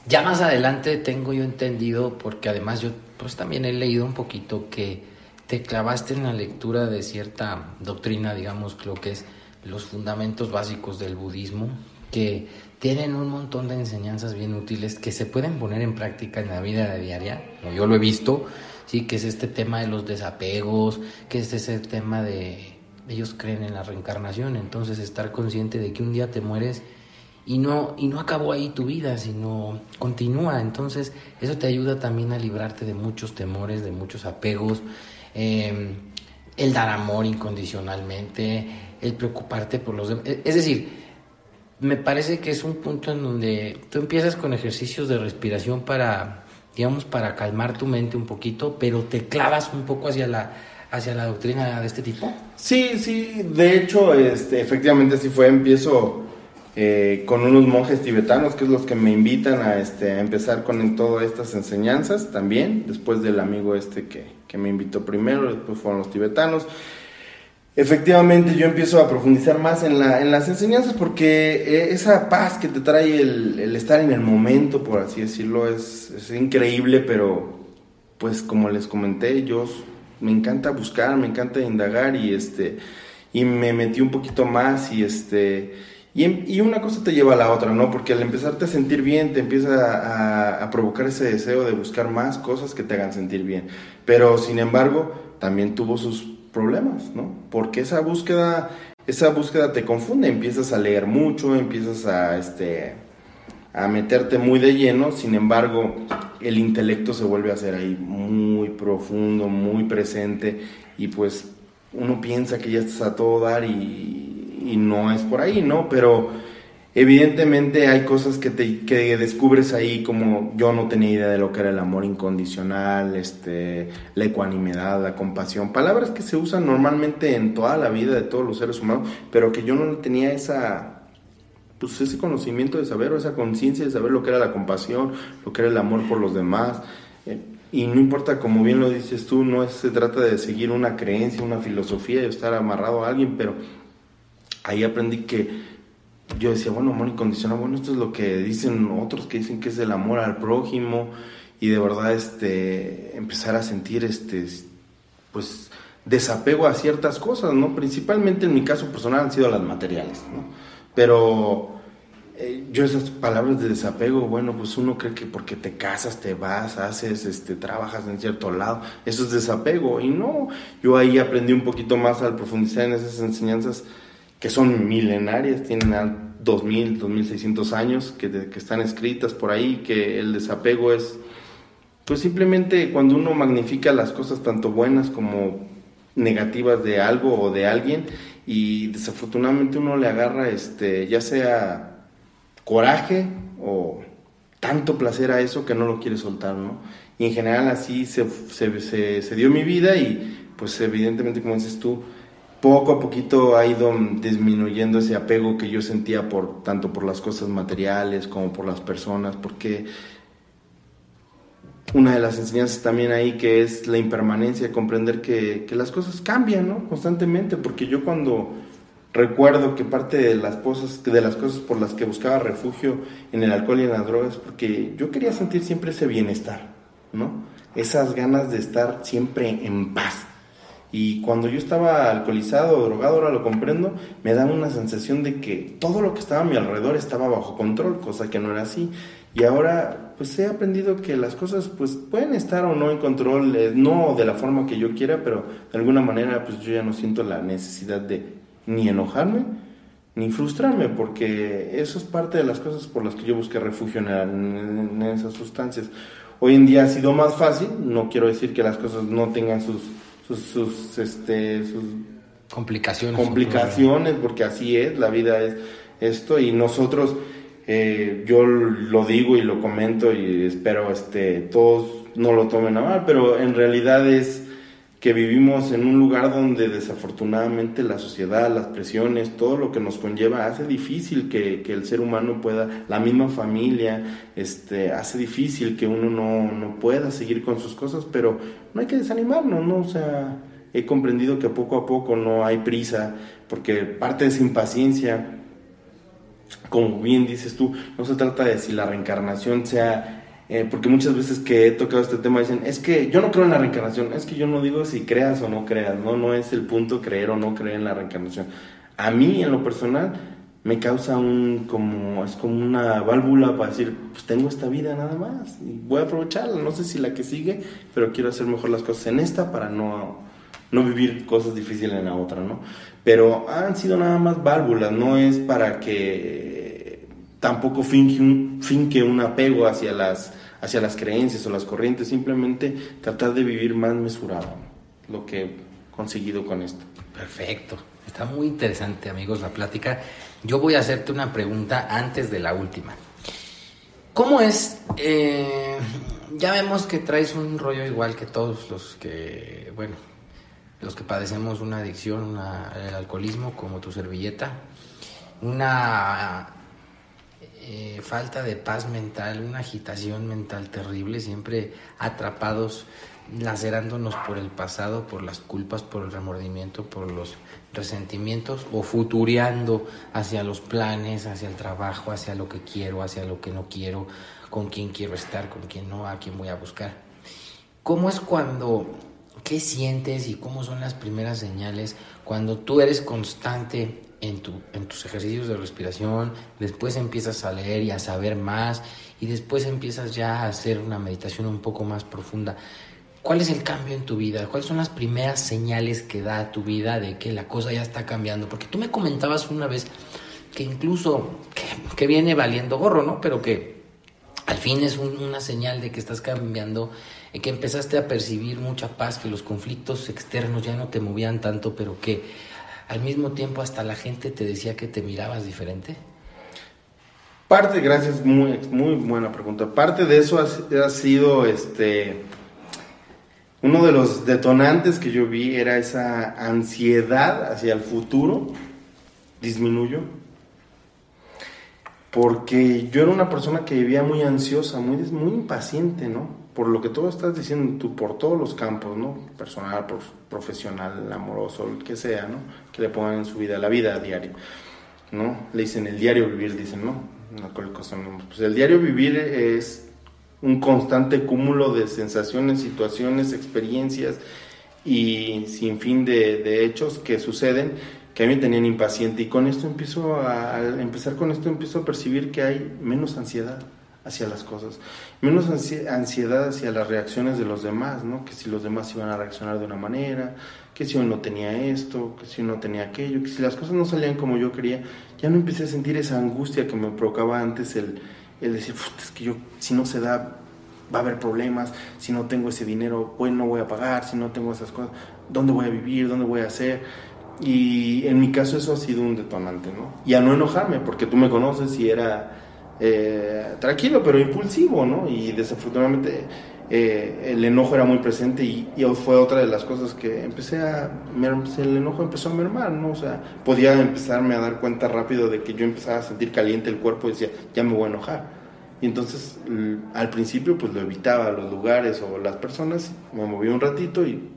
ya más adelante tengo yo entendido, porque además yo pues también he leído un poquito que te clavaste en la lectura de cierta doctrina, digamos, lo que es los fundamentos básicos del budismo, que tienen un montón de enseñanzas bien útiles que se pueden poner en práctica en la vida diaria. Yo lo he visto, sí, que es este tema de los desapegos, que es ese tema de ellos creen en la reencarnación, entonces estar consciente de que un día te mueres y no y no acabó ahí tu vida, sino continúa. Entonces, eso te ayuda también a librarte de muchos temores, de muchos apegos. Em, el dar amor incondicionalmente, el preocuparte por los demás. Es decir, me parece que es un punto en donde tú empiezas con ejercicios de respiración para, digamos, para calmar tu mente un poquito, pero te clavas un poco hacia la, hacia la doctrina de este tipo. Sí, sí, de hecho, este, efectivamente así fue. Empiezo eh, con unos monjes tibetanos, que es los que me invitan a, este, a empezar con todas estas enseñanzas también, después del amigo este que, que me invitó primero, después fueron los tibetanos efectivamente yo empiezo a profundizar más en, la, en las enseñanzas porque eh, esa paz que te trae el, estar en el momento, por así decirlo, es, es, increíble, pero pues como les comenté, yo me encanta buscar, me encanta indagar y este y me metí un poquito más y este y, y una cosa te lleva a la otra, ¿no? Porque al empezarte a sentir bien te empieza a provocar ese deseo de buscar más cosas que te hagan sentir bien. Pero sin embargo, también tuvo sus problemas, ¿no? Porque esa búsqueda, esa búsqueda te confunde, empiezas a leer mucho, empiezas a, este, a meterte muy de lleno, sin embargo, el intelecto se vuelve a hacer ahí muy profundo, muy presente, y pues uno piensa que ya estás a todo dar y, y no es por ahí, ¿no? Pero Evidentemente hay cosas que, te, que descubres ahí como yo no tenía idea de lo que era el amor incondicional, este, la ecuanimidad, la compasión, palabras que se usan normalmente en toda la vida de todos los seres humanos, pero que yo no tenía esa, pues ese conocimiento de saber o esa conciencia de saber lo que era la compasión, lo que era el amor por los demás. Eh, y no importa, como bien lo dices tú, no se trata de seguir una creencia, una filosofía, de estar amarrado a alguien, pero ahí aprendí que yo decía, bueno, amor incondicional, bueno, esto es lo que dicen otros que dicen que es el amor al prójimo y de verdad este empezar a sentir este pues desapego a ciertas cosas, ¿no? Principalmente en mi caso personal han sido las materiales, ¿no? Pero eh, yo esas palabras de desapego, bueno, pues uno cree que porque te casas, te vas, haces, este, trabajas en cierto lado, eso es desapego. Y no, yo ahí aprendí un poquito más al profundizar en esas enseñanzas que son milenarias, tienen 2.000, 2.600 años, que, que están escritas por ahí, que el desapego es, pues simplemente cuando uno magnifica las cosas tanto buenas como negativas de algo o de alguien y desafortunadamente uno le agarra este ya sea coraje o tanto placer a eso que no lo quiere soltar, ¿no? Y en general así se, se, se, dio mi vida y pues evidentemente como dices tú, poco a poquito ha ido disminuyendo ese apego que yo sentía por tanto por las cosas materiales como por las personas, porque una de las enseñanzas también ahí que es la impermanencia, comprender que, las cosas cambian, ¿no? Constantemente, porque yo cuando recuerdo que parte de las cosas, de las cosas por las que buscaba refugio en el alcohol y en las drogas, porque yo quería sentir siempre ese bienestar, ¿no? Esas ganas de estar siempre en paz. Y cuando yo estaba alcoholizado o drogado, ahora lo comprendo, me da una sensación de que todo lo que estaba a mi alrededor estaba bajo control, cosa que no era así. Y ahora pues he aprendido que las cosas pues pueden estar o no en control, eh, no de la forma que yo quiera, pero de alguna manera pues yo ya no siento la necesidad de ni enojarme ni frustrarme, porque eso es parte de las cosas por las que yo busqué refugio en, esas sustancias. Hoy en día ha sido más fácil, no quiero decir que las cosas no tengan sus, sus, este, sus complicaciones. Complicaciones, porque así es, la vida es esto, y nosotros eh, yo lo digo y lo comento y espero este, todos no lo tomen a mal, pero en realidad es que vivimos en un lugar donde desafortunadamente la sociedad, las presiones, todo lo que nos conlleva hace difícil que, que el ser humano pueda, la misma familia, este, hace difícil que uno no, no, pueda seguir con sus cosas, pero no hay que desanimarnos, ¿no? O sea, he comprendido que poco a poco no hay prisa, porque parte de esa impaciencia como bien dices tú, no se trata de si la reencarnación sea, eh, porque muchas veces que he tocado este tema dicen, es que yo no creo en la reencarnación, es que yo no digo si creas o no creas, no, no es el punto creer o no creer en la reencarnación. A mí, en lo personal, me causa un, como, es como una válvula para decir, pues tengo esta vida nada más, y voy a aprovecharla, no sé si la que sigue, pero quiero hacer mejor las cosas en esta para no, no vivir cosas difíciles en la otra, ¿no? Pero han sido nada más válvulas, no es para que tampoco finque un, un apego hacia las, hacia las creencias o las corrientes, simplemente tratar de vivir más mesurado, lo que he conseguido con esto. Perfecto, está muy interesante amigos la plática. Yo voy a hacerte una pregunta antes de la última. ¿Cómo es? Eh, ya vemos que traes un rollo igual que todos los que, bueno, los que padecemos una adicción, el alcoholismo, como tu servilleta, una eh, falta de paz mental, una agitación mental terrible, siempre atrapados, lacerándonos por el pasado, por las culpas, por el remordimiento, por los resentimientos o futureando hacia los planes, hacia el trabajo, hacia lo que quiero, hacia lo que no quiero, con quién quiero estar, con quién no, a quién voy a buscar. ¿Cómo es cuando ¿Qué sientes y cómo son las primeras señales cuando tú eres constante en, tu, en tus ejercicios de respiración, después empiezas a leer y a saber más y después empiezas ya a hacer una meditación un poco más profunda? ¿Cuál es el cambio en tu vida? ¿Cuáles son las primeras señales que da tu vida de que la cosa ya está cambiando? Porque tú me comentabas una vez que incluso que, viene valiendo gorro, ¿no? Pero que al fin es una señal de que estás cambiando que empezaste a percibir mucha paz, que los conflictos externos ya no te movían tanto, pero que al mismo tiempo hasta la gente te decía que te mirabas diferente? Parte, gracias, muy, muy buena pregunta. Parte de eso ha, sido este. Uno de los detonantes que yo vi era esa ansiedad hacia el futuro. Disminuyó. Porque yo era una persona que vivía muy ansiosa, muy, muy impaciente, ¿no? Por lo que tú estás diciendo tú, por todos los campos, ¿no? Personal, profesional, amoroso, el que sea, ¿no? Que le pongan en su vida, la vida a diario, ¿no? Le dicen el diario vivir, dicen, ¿no? No, pues el diario vivir es un constante cúmulo de sensaciones, situaciones, experiencias y sin fin de, de hechos que suceden que a mí me tenían impaciente y con esto empiezo a, al empezar con esto empiezo a percibir que hay menos ansiedad hacia las cosas, menos ansiedad hacia las reacciones de los demás, ¿no? Que si los demás iban a reaccionar de una manera, que si uno tenía esto, que si uno tenía aquello, que si las cosas no salían como yo quería, ya no empecé a sentir esa angustia que me provocaba antes el, el decir, es que yo, si no se da, va a haber problemas, si no tengo ese dinero, pues no voy a pagar, si no tengo esas cosas, ¿dónde voy a vivir? ¿Dónde voy a hacer? Y en mi caso eso ha sido un detonante, ¿no? Y a no enojarme, porque tú me conoces y era eh, tranquilo, pero impulsivo, ¿no? Y desafortunadamente eh, el enojo era muy presente y, fue otra de las cosas que empecé a, el enojo empezó a mermar, ¿no? O sea, podía empezarme a dar cuenta rápido de que yo empezaba a sentir caliente el cuerpo y decía, ya me voy a enojar. Y entonces al principio pues lo evitaba, los lugares o las personas, me movía un ratito y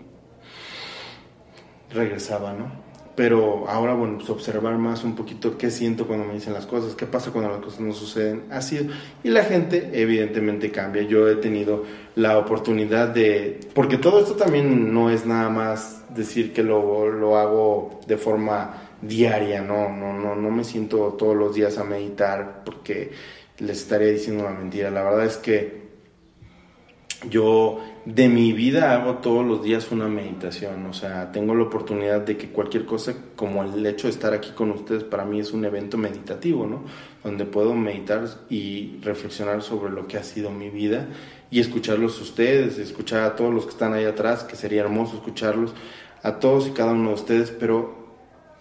regresaba, ¿no? Pero ahora, bueno, pues observar más un poquito qué siento cuando me dicen las cosas, qué pasa cuando las cosas no suceden, así, y la gente evidentemente cambia. Yo he tenido la oportunidad de, porque todo esto también no es nada más decir que lo, lo hago de forma diaria, no, no, no, no me siento todos los días a meditar porque les estaría diciendo una mentira. La verdad es que yo de mi vida hago todos los días una meditación, o sea, tengo la oportunidad de que cualquier cosa, como el hecho de estar aquí con ustedes, para mí es un evento meditativo, ¿no? Donde puedo meditar y reflexionar sobre lo que ha sido mi vida y escucharlos ustedes, escuchar a todos los que están ahí atrás, que sería hermoso escucharlos, a todos y cada uno de ustedes, pero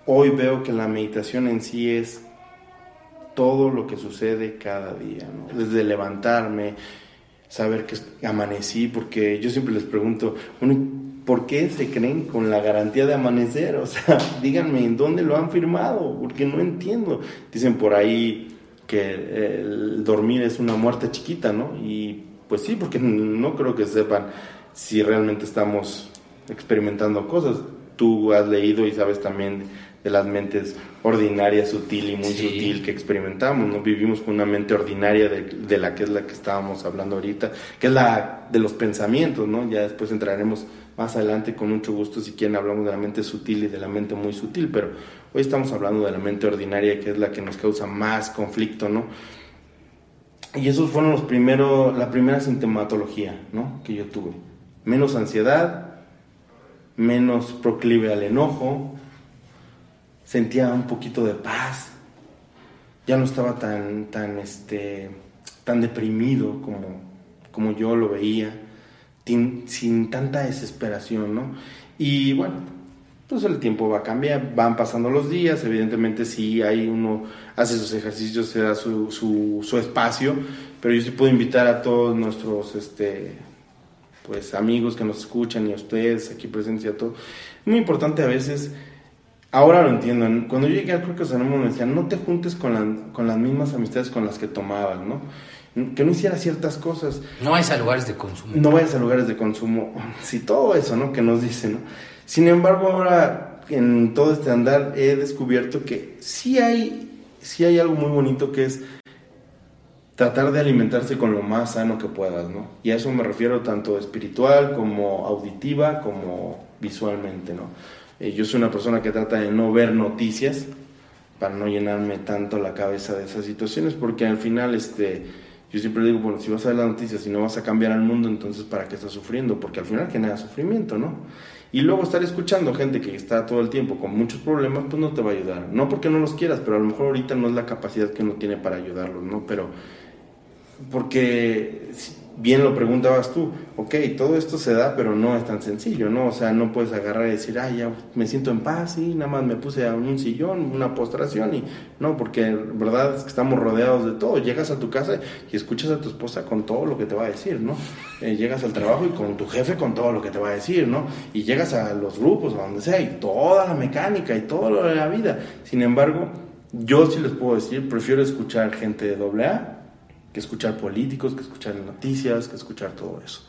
hoy veo que la meditación en sí es todo lo que sucede cada día, ¿no? Desde levantarme, saber que amanecí, porque yo siempre les pregunto, bueno, ¿por qué se creen con la garantía de amanecer? O sea, díganme, ¿en dónde lo han firmado? Porque no entiendo. Dicen por ahí que el dormir es una muerte chiquita, ¿no? Y pues sí, porque no creo que sepan si realmente estamos experimentando cosas. Tú has leído y sabes también de las mentes ordinarias, sutil y muy sutil que experimentamos, ¿no? Vivimos con una mente ordinaria de, la que es la que estábamos hablando ahorita, que es la de los pensamientos, ¿no? Ya después entraremos más adelante con mucho gusto si quieren hablamos de la mente sutil y de la mente muy sutil, pero hoy estamos hablando de la mente ordinaria que es la que nos causa más conflicto, ¿no? Y esos fueron los primeros, la primera sintomatología, ¿no? Que yo tuve. Menos ansiedad, menos proclive al enojo, sentía un poquito de paz. Ya no estaba tan, tan, este, tan deprimido como, como yo lo veía, sin, tanta desesperación, ¿no? Y bueno, pues el tiempo va a cambiar, van pasando los días, evidentemente si hay uno hace sus ejercicios, se da su, su, su, espacio, pero yo sí puedo invitar a todos nuestros este, pues, amigos que nos escuchan y a ustedes aquí presentes y a todos. Muy importante a veces Ahora lo entiendo. Cuando yo llegué al Cruz Anónimo me decían, no te juntes con, con las mismas amistades con las que tomabas, ¿no? Que no hiciera ciertas cosas. No vayas a lugares de consumo. No vayas a lugares de consumo. Sí, todo eso, ¿no? Que nos dicen, ¿no? Sin embargo, ahora en todo este andar he descubierto que sí hay, sí hay algo muy bonito que es tratar de alimentarse con lo más sano que puedas, ¿no? Y a eso me refiero tanto espiritual como auditiva como visualmente, ¿no? Eh, yo soy una persona que trata de no ver noticias para no llenarme tanto la cabeza de esas situaciones, porque al final, este, yo siempre digo, bueno, si vas a ver las noticias y no vas a cambiar al mundo, entonces ¿para qué estás sufriendo? Porque al final genera sufrimiento, ¿no? Y luego estar escuchando gente que está todo el tiempo con muchos problemas, pues no te va a ayudar. No porque no los quieras, pero a lo mejor ahorita no es la capacidad que uno tiene para ayudarlos, ¿no? Pero porque bien lo preguntabas tú, ok, todo esto se da, pero no es tan sencillo, ¿no? O sea, no puedes agarrar y decir, ay, ya me siento en paz y nada más me puse a un sillón, una postración y no, porque verdad es que estamos rodeados de todo. Llegas a tu casa y escuchas a tu esposa con todo lo que te va a decir, ¿no? Eh, llegas al trabajo y con tu jefe con todo lo que te va a decir, ¿no? Y llegas a los grupos, a donde sea, y toda la mecánica y todo lo de la vida. Sin embargo, yo sí les puedo decir, prefiero escuchar gente de doble A que escuchar políticos, que escuchar noticias, que escuchar todo eso.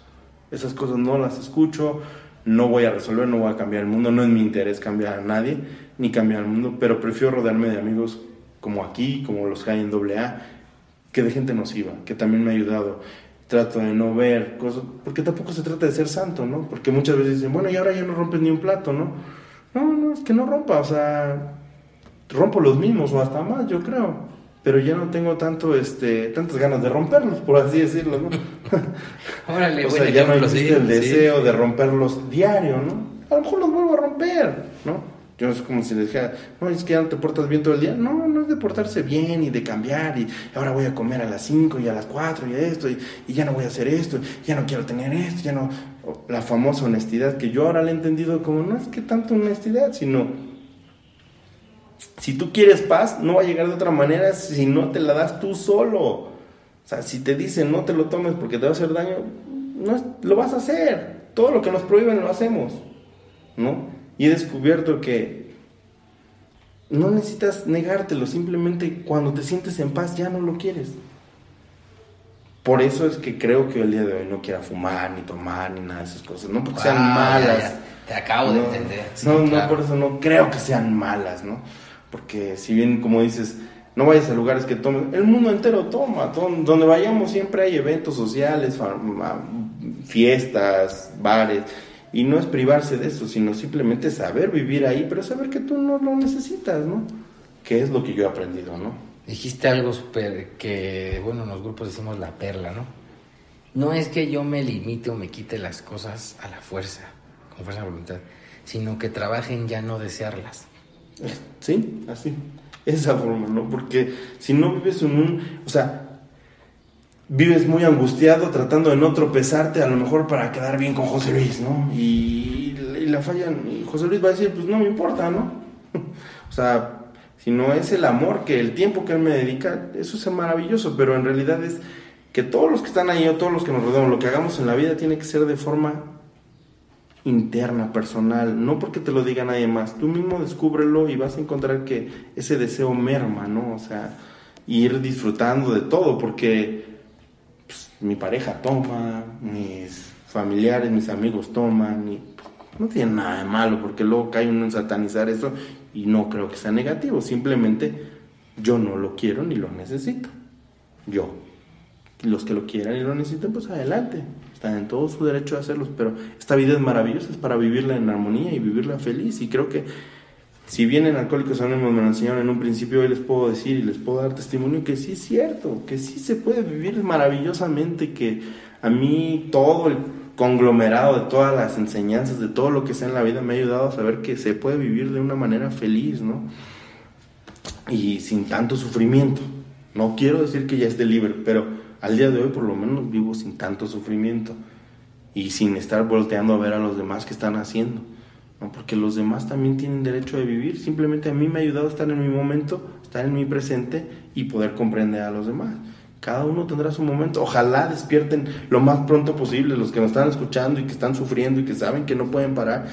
Esas cosas no las escucho, no voy a resolver, no voy a cambiar el mundo, no es mi interés cambiar a nadie, ni cambiar el mundo, pero prefiero rodearme de amigos como aquí, como los que hay en AA, que de gente nociva, que también me ha ayudado. Trato de no ver cosas, porque tampoco se trata de ser santo, ¿no? Porque muchas veces dicen, bueno, y ahora ya no rompes ni un plato, ¿no? No, no, es que no rompa, o sea, rompo los mismos o hasta más, yo creo. Pero ya no tengo tanto, este, tantas ganas de romperlos, por así decirlo, ¿no? Órale, o sea, ya no existe el sí. deseo de romperlos diario, ¿no? A lo mejor los vuelvo a romper, ¿no? Yo es como si les dijera, no, es que ya no te portas bien todo el día. No, no es de portarse bien y de cambiar y ahora voy a comer a las 5 y a las 4 y esto y, y ya no voy a hacer esto, ya no quiero tener esto, ya no... La famosa honestidad que yo ahora le he entendido como no es que tanto honestidad, sino si tú quieres paz, no va a llegar de otra manera si no te la das tú solo. O sea, si te dicen no te lo tomes porque te va a hacer daño, no es- lo vas a hacer. Todo lo que nos prohíben lo hacemos, ¿no? Y he descubierto que no necesitas negártelo, simplemente cuando te sientes en paz ya no lo quieres. Por eso es que creo que el día de hoy no quiera fumar, ni tomar, ni nada de esas cosas. No porque sean Ah, ya, malas. ya. Te acabo de entender. Sí, no, no, por eso no creo que sean malas, ¿no? Porque si bien, como dices, no vayas a lugares que tomen, el mundo entero toma, to- donde vayamos siempre hay eventos sociales, fiestas, bares, y no es privarse de eso, sino simplemente saber vivir ahí, pero saber que tú no lo necesitas, ¿no? Que es lo que yo he aprendido, ¿no? Dijiste algo súper que, bueno, en los grupos decimos la perla, ¿no? No es que yo me limite o me quite las cosas a la fuerza, con fuerza de voluntad, sino que trabaje en ya no desearlas. Sí, así. Esa forma, ¿no? Porque si no vives en un. O sea, vives muy angustiado tratando de no tropezarte, a lo mejor para quedar bien con José Luis, ¿no? Y, la fallan. Y José Luis va a decir, pues no me importa, ¿no? o sea, si no es el amor, que el tiempo que él me dedica, eso es maravilloso, pero en realidad es que todos los que están ahí o todos los que nos rodean, lo que hagamos en la vida tiene que ser de forma interna, personal, no porque te lo diga nadie más, tú mismo descúbrelo y vas a encontrar que ese deseo merma, ¿no? O sea, ir disfrutando de todo, porque pues, mi pareja toma, mis familiares, mis amigos toman, y no tiene nada de malo, porque luego cae uno en satanizar eso y no creo que sea negativo, simplemente yo no lo quiero ni lo necesito, yo. Los que lo quieran y lo necesiten, pues adelante. Están en todo su derecho de hacerlos, pero esta vida es maravillosa, es para vivirla en armonía y vivirla feliz. Y creo que si bien en Alcohólicos Anónimos me lo enseñaron en un principio, hoy les puedo decir y les puedo dar testimonio que sí es cierto, que sí se puede vivir maravillosamente, que a mí todo el conglomerado de todas las enseñanzas, de todo lo que sea en la vida, me ha ayudado a saber que se puede vivir de una manera feliz, ¿no? Y sin tanto sufrimiento. No quiero decir que ya esté libre, pero al día de hoy por lo menos vivo sin tanto sufrimiento y sin estar volteando a ver a los demás que están haciendo. ¿no? Porque los demás también tienen derecho de vivir. Simplemente a mí me ha ayudado a estar en mi momento, estar en mi presente y poder comprender a los demás. Cada uno tendrá su momento. Ojalá despierten lo más pronto posible los que nos están escuchando y que están sufriendo y que saben que no pueden parar.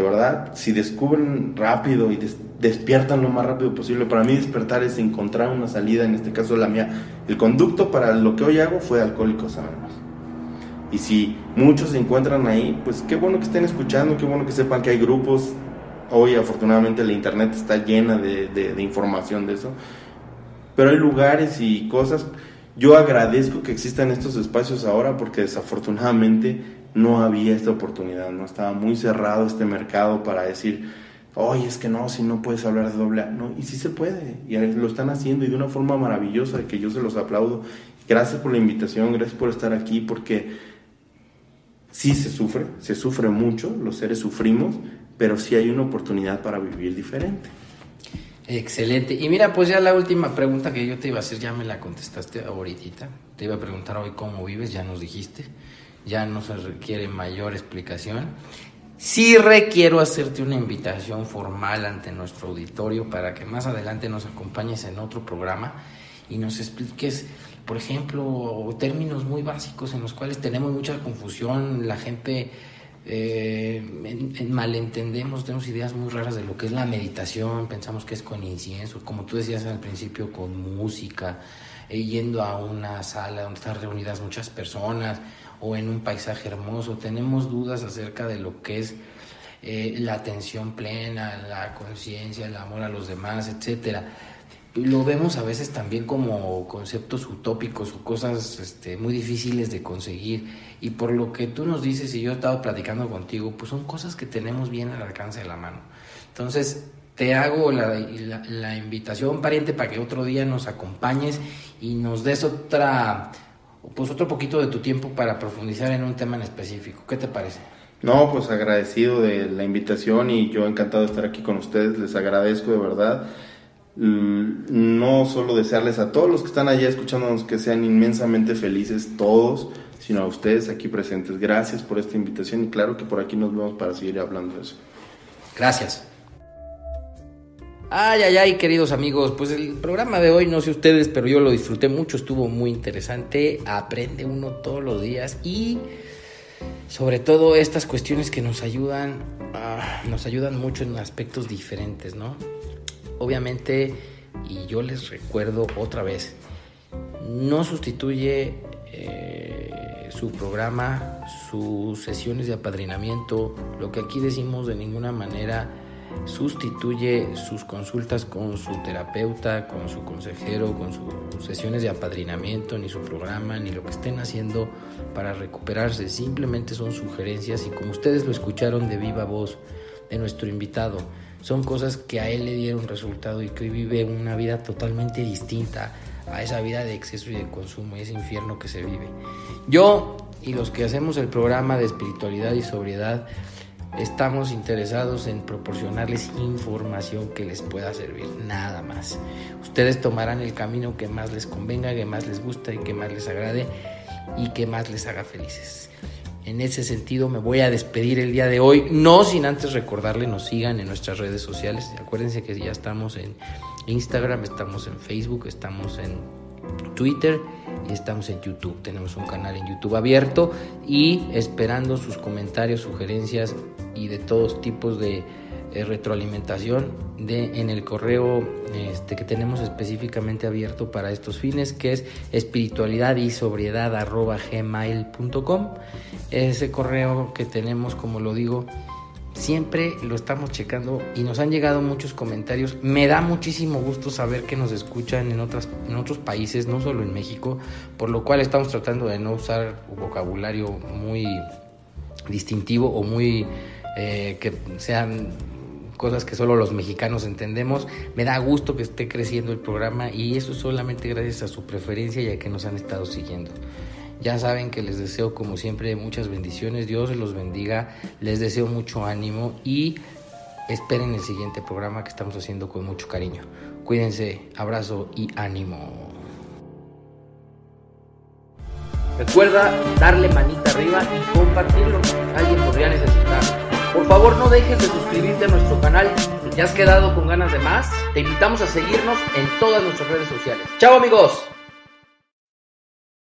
De verdad, si descubren rápido y des- despiertan lo más rápido posible, para mí despertar es encontrar una salida, en este caso la mía. El conducto para lo que hoy hago fue Alcohólicos Anónimos. Y si muchos se encuentran ahí, pues qué bueno que estén escuchando, qué bueno que sepan que hay grupos. Hoy afortunadamente la internet está llena de, de- de información de eso. Pero hay lugares y cosas. Yo agradezco que existan estos espacios ahora porque desafortunadamente no había esta oportunidad, no estaba muy cerrado este mercado para decir, oye, es que no, si no puedes hablar de doble A. No, y sí se puede, y lo están haciendo y de una forma maravillosa que yo se los aplaudo. Gracias por la invitación, gracias por estar aquí, porque sí se sufre, se sufre mucho, los seres sufrimos, pero sí hay una oportunidad para vivir diferente. Excelente. Y mira, pues ya la última pregunta que yo te iba a hacer, ya me la contestaste ahorita. Te iba a preguntar hoy cómo vives, ya nos dijiste. Ya no se requiere mayor explicación. Sí requiero hacerte una invitación formal ante nuestro auditorio para que más adelante nos acompañes en otro programa y nos expliques, por ejemplo, términos muy básicos en los cuales tenemos mucha confusión, la gente eh, en- en malentendemos, tenemos ideas muy raras de lo que es la meditación, pensamos que es con incienso, como tú decías al principio, con música, eh, yendo a una sala donde están reunidas muchas personas o en un paisaje hermoso, tenemos dudas acerca de lo que es eh, la atención plena, la conciencia, el amor a los demás, etcétera. Lo vemos a veces también como conceptos utópicos o cosas este, muy difíciles de conseguir. Y por lo que tú nos dices y yo he estado platicando contigo, pues son cosas que tenemos bien al alcance de la mano. Entonces, te hago la, la, invitación, pariente, para que otro día nos acompañes y nos des otra, pues otro poquito de tu tiempo para profundizar en un tema en específico. ¿Qué te parece? No, pues agradecido de la invitación y yo encantado de estar aquí con ustedes, les agradezco de verdad. No solo desearles a todos los que están allá escuchándonos que sean inmensamente felices todos, sino a ustedes aquí presentes. Gracias por esta invitación y claro que por aquí nos vemos para seguir hablando de eso. Gracias. Ay, ay, ay, queridos amigos, pues el programa de hoy, no sé ustedes, pero yo lo disfruté mucho, estuvo muy interesante, aprende uno todos los días y sobre todo estas cuestiones que nos ayudan, ah, nos ayudan mucho en aspectos diferentes, ¿no? Obviamente, y yo les recuerdo otra vez, no sustituye eh, su programa, sus sesiones de apadrinamiento, lo que aquí decimos de ninguna manera sustituye sus consultas con su terapeuta, con su consejero, con sus sesiones de apadrinamiento, ni su programa, ni lo que estén haciendo para recuperarse. Simplemente son sugerencias y como ustedes lo escucharon de viva voz de nuestro invitado, son cosas que a él le dieron resultado y que hoy vive una vida totalmente distinta a esa vida de exceso y de consumo y ese infierno que se vive. Yo y los que hacemos el programa de espiritualidad y sobriedad, estamos interesados en proporcionarles información que les pueda servir, nada más. Ustedes tomarán el camino que más les convenga, que más les gusta y que más les agrade y que más les haga felices. En ese sentido me voy a despedir el día de hoy, no sin antes recordarle nos sigan en nuestras redes sociales. Acuérdense que ya estamos en Instagram, estamos en Facebook, estamos en Twitter estamos en YouTube. Tenemos un canal en YouTube abierto y esperando sus comentarios, sugerencias y de todos tipos de eh, retroalimentación en el correo este, que tenemos específicamente abierto para estos fines, que es espiritualidad y sobriedad gmail.com. Ese correo que tenemos, como lo digo, siempre lo estamos checando y nos han llegado muchos comentarios. Me da muchísimo gusto saber que nos escuchan en, otras, en otros países, no solo en México, por lo cual estamos tratando de no usar vocabulario muy distintivo o muy eh, que sean cosas que solo los mexicanos entendemos. Me da gusto que esté creciendo el programa y eso solamente gracias a su preferencia y a que nos han estado siguiendo. Ya saben que les deseo como siempre muchas bendiciones, Dios los bendiga, les deseo mucho ánimo y esperen el siguiente programa que estamos haciendo con mucho cariño. Cuídense, abrazo y ánimo. Recuerda darle manita arriba y compartirlo. Alguien podría necesitarlo. Por favor no dejes de suscribirte a nuestro canal. Te has quedado con ganas de más, te invitamos a seguirnos en todas nuestras redes sociales. Chao amigos.